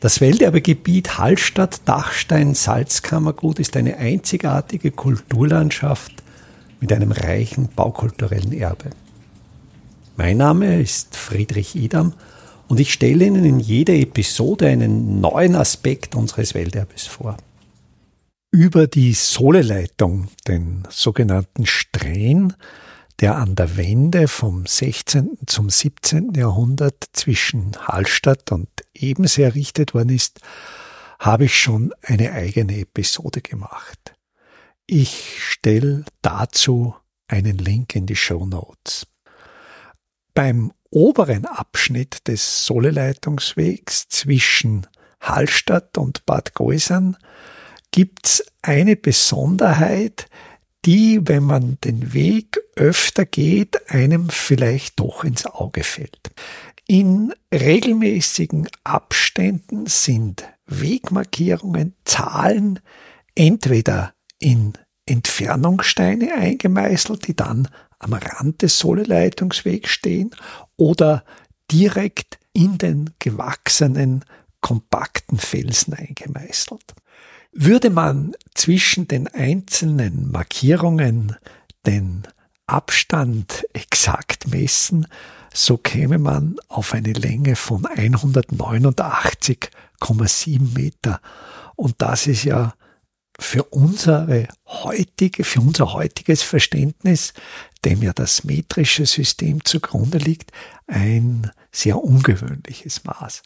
Das Welterbegebiet Hallstatt-Dachstein-Salzkammergut ist eine einzigartige Kulturlandschaft mit einem reichen baukulturellen Erbe. Mein Name ist Friedrich Idam und ich stelle Ihnen in jeder Episode einen neuen Aspekt unseres Welterbes vor. Über die Soleleitung, den sogenannten Strähn, der an der Wende vom 16. zum 17. Jahrhundert zwischen Hallstatt und Ebensee errichtet worden ist, habe ich schon eine eigene Episode gemacht. Ich stelle dazu einen Link in die Show Notes. Beim oberen Abschnitt des Soleleitungswegs zwischen Hallstatt und Bad Geusern gibt's eine Besonderheit, die, wenn man den Weg öfter geht, einem vielleicht doch ins Auge fällt. In regelmäßigen Abständen sind Wegmarkierungen, Zahlen entweder in Entfernungssteine eingemeißelt, die dann am Rand des Soleleitungswegs stehen oder direkt in den gewachsenen, kompakten Felsen eingemeißelt. Würde man zwischen den einzelnen Markierungen den Abstand exakt messen, so käme man auf eine Länge von 189,7 Meter. Und das ist ja für unsere heutige, für unser heutiges Verständnis, dem ja das metrische System zugrunde liegt, ein sehr ungewöhnliches Maß.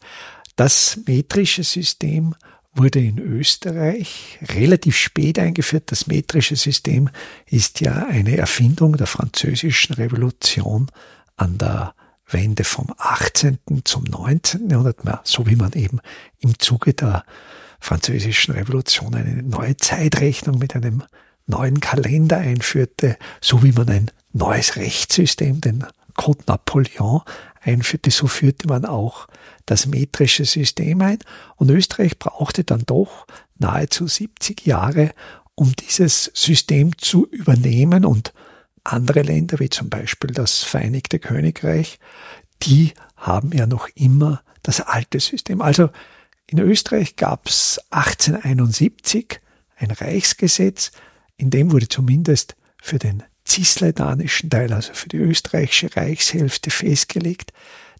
Das metrische System wurde in Österreich relativ spät eingeführt. Das metrische System ist ja eine Erfindung der französischen Revolution an der Wende vom 18. zum 19. Jahrhundert, so wie man eben im Zuge der französischen Revolution eine neue Zeitrechnung mit einem neuen Kalender einführte, so wie man ein neues Rechtssystem, den Code Napoleon, einführte, so führte man auch das metrische System ein. Und Österreich brauchte dann doch nahezu 70 Jahre, um dieses System zu übernehmen. Und andere Länder, wie zum Beispiel das Vereinigte Königreich, die haben ja noch immer das alte System. Also in Österreich gab es 1871 ein Reichsgesetz, in dem wurde zumindest für den cisleidanischen Teil, also für die österreichische Reichshälfte festgelegt,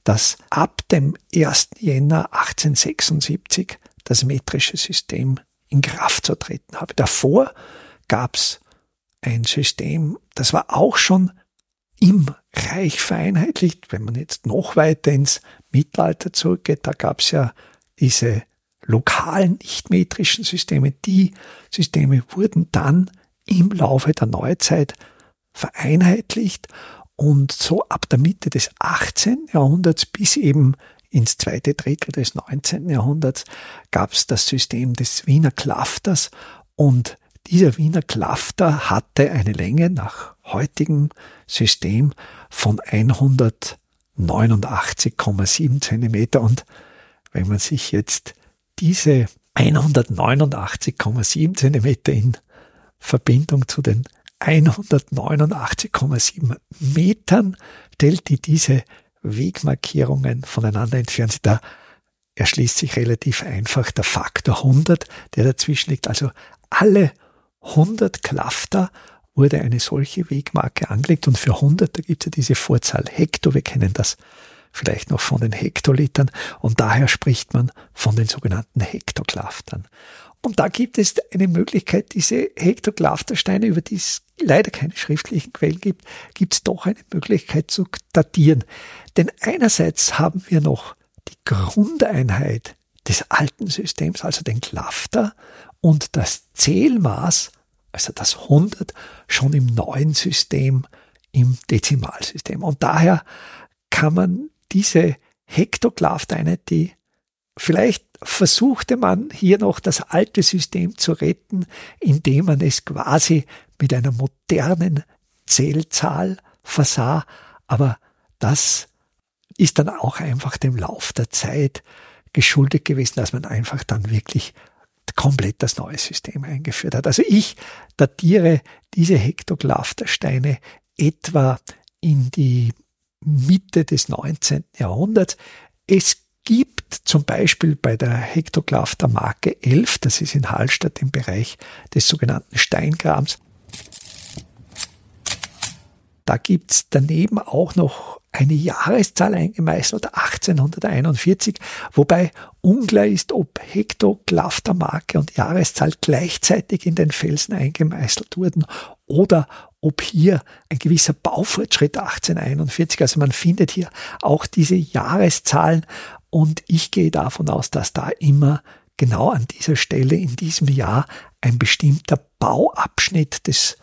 dass ab dem 1. Jänner 1876 das metrische System in Kraft zu treten habe. Davor gab es ein System, das war auch schon im Reich vereinheitlicht. Wenn man jetzt noch weiter ins Mittelalter zurückgeht, da gab es ja diese lokalen nicht-metrischen Systeme, die Systeme wurden dann im Laufe der Neuzeit vereinheitlicht und so ab der Mitte des 18. Jahrhunderts bis eben ins zweite Drittel des 19. Jahrhunderts gab es das System des Wiener Klafters und dieser Wiener Klafter hatte eine Länge nach heutigem System von 189,7 Zentimeter und wenn man sich jetzt diese 189,7 Zentimeter in Verbindung zu den 189,7 Metern stellt, die diese Wegmarkierungen voneinander entfernt. Da erschließt sich relativ einfach der Faktor 100, der dazwischen liegt. Also alle 100 Klafter wurde eine solche Wegmarke angelegt und für 100, da gibt es ja diese Vorzahl Hektar, wir kennen das vielleicht noch von den Hektolitern und daher spricht man von den sogenannten Hektoklaftern. Und da gibt es eine Möglichkeit, diese Hektoklaftersteine, über die es leider keine schriftlichen Quellen gibt, gibt es doch eine Möglichkeit zu datieren. Denn einerseits haben wir noch die Grundeinheit des alten Systems, also den Klafter, und das Zählmaß, also das 100, schon im neuen System, im Dezimalsystem. Und daher kann man diese Hektoklaftereinheit, die vielleicht versuchte man hier noch das alte System zu retten, indem man es quasi mit einer modernen Zählzahl versah, aber das ist dann auch einfach dem Lauf der Zeit geschuldet gewesen, dass man einfach dann wirklich komplett das neue System eingeführt hat. Also ich datiere diese Hektoklaftersteine etwa in die Mitte des 19. Jahrhunderts. Es gibt zum Beispiel bei der Hektoklafter Marke 11, das ist in Hallstatt im Bereich des sogenannten Steingrabens. Da gibt's daneben auch noch eine Jahreszahl eingemeißelt, 1841, wobei unklar ist, ob Hektoglaphter-Marke und Jahreszahl gleichzeitig in den Felsen eingemeißelt wurden oder ob hier ein gewisser Baufortschritt 1841, also man findet hier auch diese Jahreszahlen und ich gehe davon aus, dass da immer genau an dieser Stelle in diesem Jahr ein bestimmter Bauabschnitt des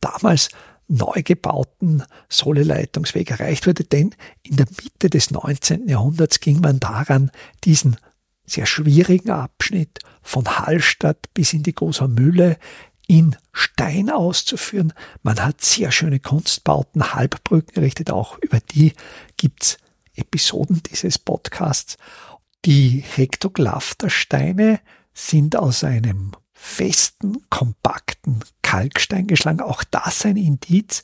damals neu gebauten Sohleleitungsweg erreicht wurde, denn in der Mitte des 19. Jahrhunderts ging man daran, diesen sehr schwierigen Abschnitt von Hallstatt bis in die Großer Mühle in Stein auszuführen. Man hat sehr schöne Kunstbauten, Halbbrücken errichtet, auch über die gibt's Episoden dieses Podcasts. Die Hektoglaphtersteine sind aus einem festen, kompakten Kalkstein geschlagen. Auch das ein Indiz,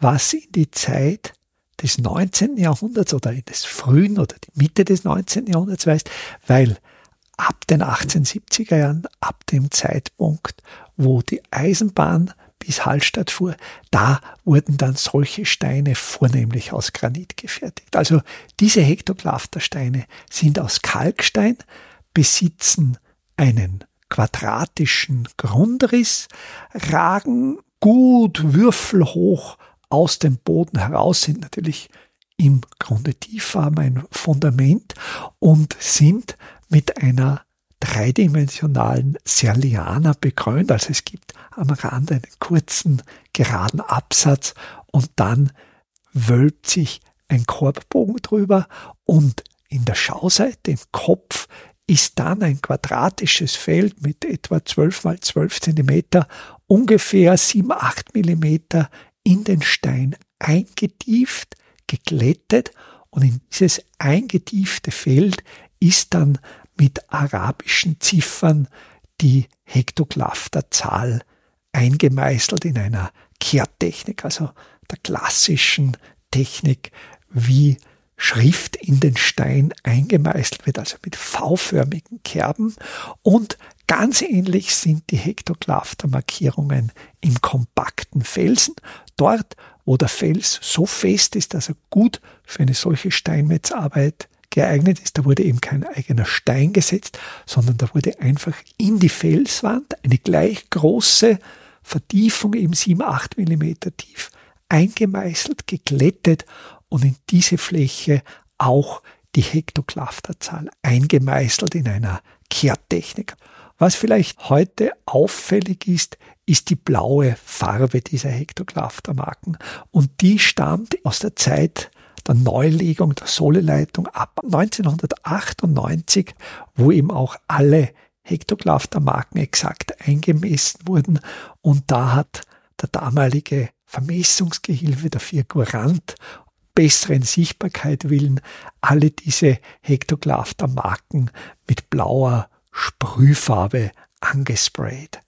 was in die Zeit des 19. Jahrhunderts oder des frühen oder die Mitte des 19. Jahrhunderts weist, weil ab den 1870er Jahren, ab dem Zeitpunkt, wo die Eisenbahn bis Hallstatt fuhr, da wurden dann solche Steine vornehmlich aus Granit gefertigt. Also diese Hektoglaphtersteine sind aus Kalkstein, besitzen einen quadratischen Grundriss, ragen gut würfelhoch aus dem Boden heraus, sind natürlich im Grunde tief, haben ein Fundament und sind mit einer dreidimensionalen Serliana bekrönt. Also es gibt am Rand einen kurzen, geraden Absatz und dann wölbt sich ein Korbbogen drüber und in der Schauseite, im Kopf, ist dann ein quadratisches Feld mit etwa 12 mal 12 Zentimeter, ungefähr 7, 8 Millimeter in den Stein eingetieft, geglättet und in dieses eingetiefte Feld ist dann mit arabischen Ziffern die Hektoglaphterzahl eingemeißelt in einer Kehrtechnik, also der klassischen Technik, wie Schrift in den Stein eingemeißelt wird, also mit V-förmigen Kerben. Und ganz ähnlich sind die Hektoglaphter-Markierungen im kompakten Felsen. Dort, wo der Fels so fest ist, dass er gut für eine solche Steinmetzarbeit geeignet ist. Da wurde eben kein eigener Stein gesetzt, sondern da wurde einfach in die Felswand eine gleich große Vertiefung, eben 7, 8 Millimeter tief, eingemeißelt, geglättet und in diese Fläche auch die Hektoglaphterzahl eingemeißelt in einer Kehrtechnik. Was vielleicht heute auffällig ist, ist die blaue Farbe dieser Hektoglaphtermarken und die stammt aus der Zeit der Neulegung der Sohleleitung ab 1998, wo eben auch alle Hektoglaphter-Marken exakt eingemessen wurden. Und da hat der damalige Vermessungsgehilfe, der Figurant, besseren Sichtbarkeit willen alle diese Hektoglaphter-Marken mit blauer Sprühfarbe angesprayt.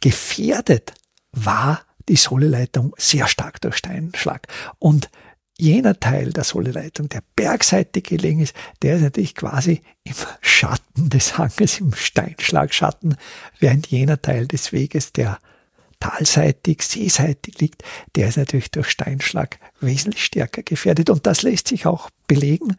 Gefährdet war die Sohleleitung sehr stark durch Steinschlag. Und jener Teil der Sohleleitung, der bergseitig gelegen ist, der ist natürlich quasi im Schatten des Hanges, im Steinschlagschatten, während jener Teil des Weges, der talseitig, seeseitig liegt, der ist natürlich durch Steinschlag wesentlich stärker gefährdet. Und das lässt sich auch belegen.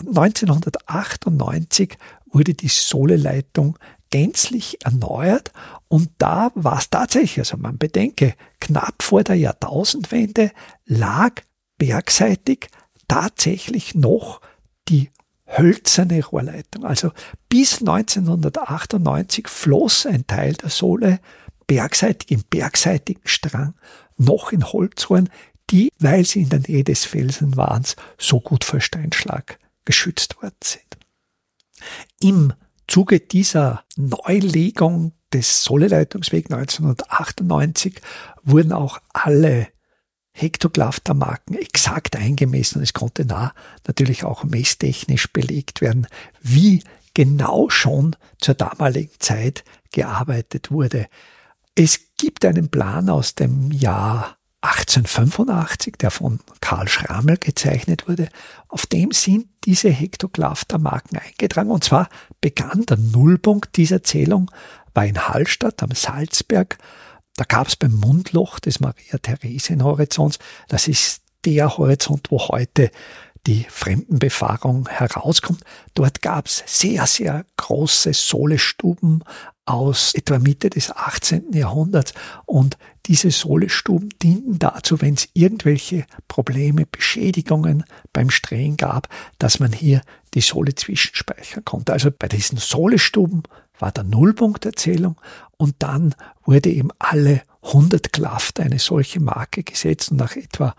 1998 wurde die Sohleleitung gänzlich erneuert und da war es tatsächlich, also man bedenke, knapp vor der Jahrtausendwende lag bergseitig tatsächlich noch die hölzerne Rohrleitung. Also bis 1998 floss ein Teil der Sohle bergseitig im bergseitigen Strang noch in Holzrohren, die, weil sie in der Nähe des Felsen waren, so gut vor Steinschlag geschützt worden sind. Im Zuge dieser Neulegung des Sohleleitungswegs 1998 wurden auch alle Hektoglaphter-Marken exakt eingemessen. Es konnte nah natürlich auch messtechnisch belegt werden, wie genau schon zur damaligen Zeit gearbeitet wurde. Es gibt einen Plan aus dem Jahr 1885, der von Karl Schrammel gezeichnet wurde, auf dem sind diese Hektoglaphter-Marken eingetragen. Und zwar begann der Nullpunkt dieser Zählung, war in Hallstatt am Salzberg. Da gab es beim Mundloch des Maria-Theresien-Horizonts, das ist der Horizont, wo heute die Fremdenbefahrung herauskommt. Dort gab es sehr, sehr große Sohlestuben aus etwa Mitte des 18. Jahrhunderts und diese Sohlestuben dienten dazu, wenn es irgendwelche Probleme, Beschädigungen beim Strähen gab, dass man hier die Sohle zwischenspeichern konnte. Also bei diesen Sohlestuben war der Nullpunkterzählung und dann wurde eben alle 100 Klaft eine solche Marke gesetzt und nach etwa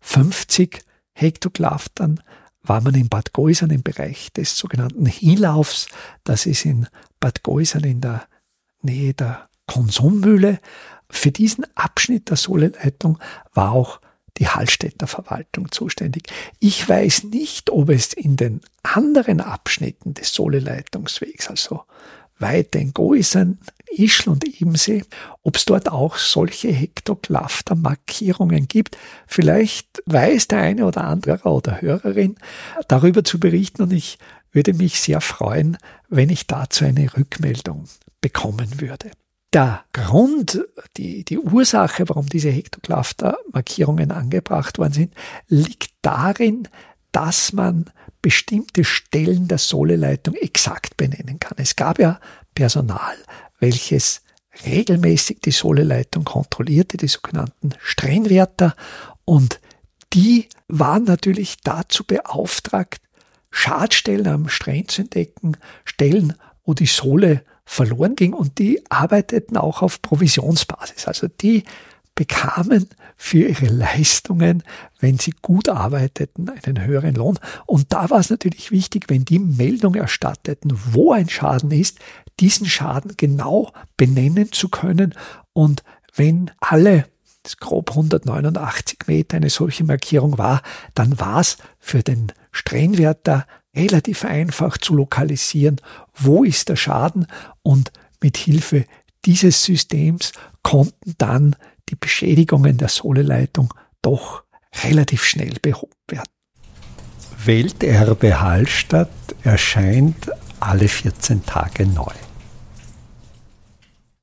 50 Hektoglaftern war man in Bad Geusern im Bereich des sogenannten Hinlaufs. Das ist in Bad Geusern in der Nähe der Konsummühle. Für diesen Abschnitt der Sohleleitung war auch die Hallstätter Verwaltung zuständig. Ich weiß nicht, ob es in den anderen Abschnitten des Sohleleitungswegs, also weiter in Goisen, Ischl und Ibensee, ob es dort auch solche Hektoglaphter-Markierungen gibt. Vielleicht weiß der eine oder andere oder Hörerin darüber zu berichten und ich würde mich sehr freuen, wenn ich dazu eine Rückmeldung bekommen würde. Der Grund, die, die Ursache, warum diese Hektoglaphter-Markierungen angebracht worden sind, liegt darin, dass man bestimmte Stellen der Sohleleitung exakt benennen kann. Es gab ja Personal, welches regelmäßig die Sohleleitung kontrollierte, die sogenannten Strennwärter, und die waren natürlich dazu beauftragt, Schadstellen am Strenn zu entdecken, Stellen, wo die Sohle verloren ging, und die arbeiteten auch auf Provisionsbasis. Also die bekamen für ihre Leistungen, wenn sie gut arbeiteten, einen höheren Lohn. Und da war es natürlich wichtig, wenn die Meldung erstatteten, wo ein Schaden ist, diesen Schaden genau benennen zu können. Und wenn alle grob 189 Meter eine solche Markierung war, dann war es für den Strennwärter relativ einfach zu lokalisieren, wo ist der Schaden und mit Hilfe dieses Systems konnten dann die Beschädigungen der Sohleleitung doch relativ schnell behoben werden. Welterbe Hallstatt erscheint alle 14 Tage neu.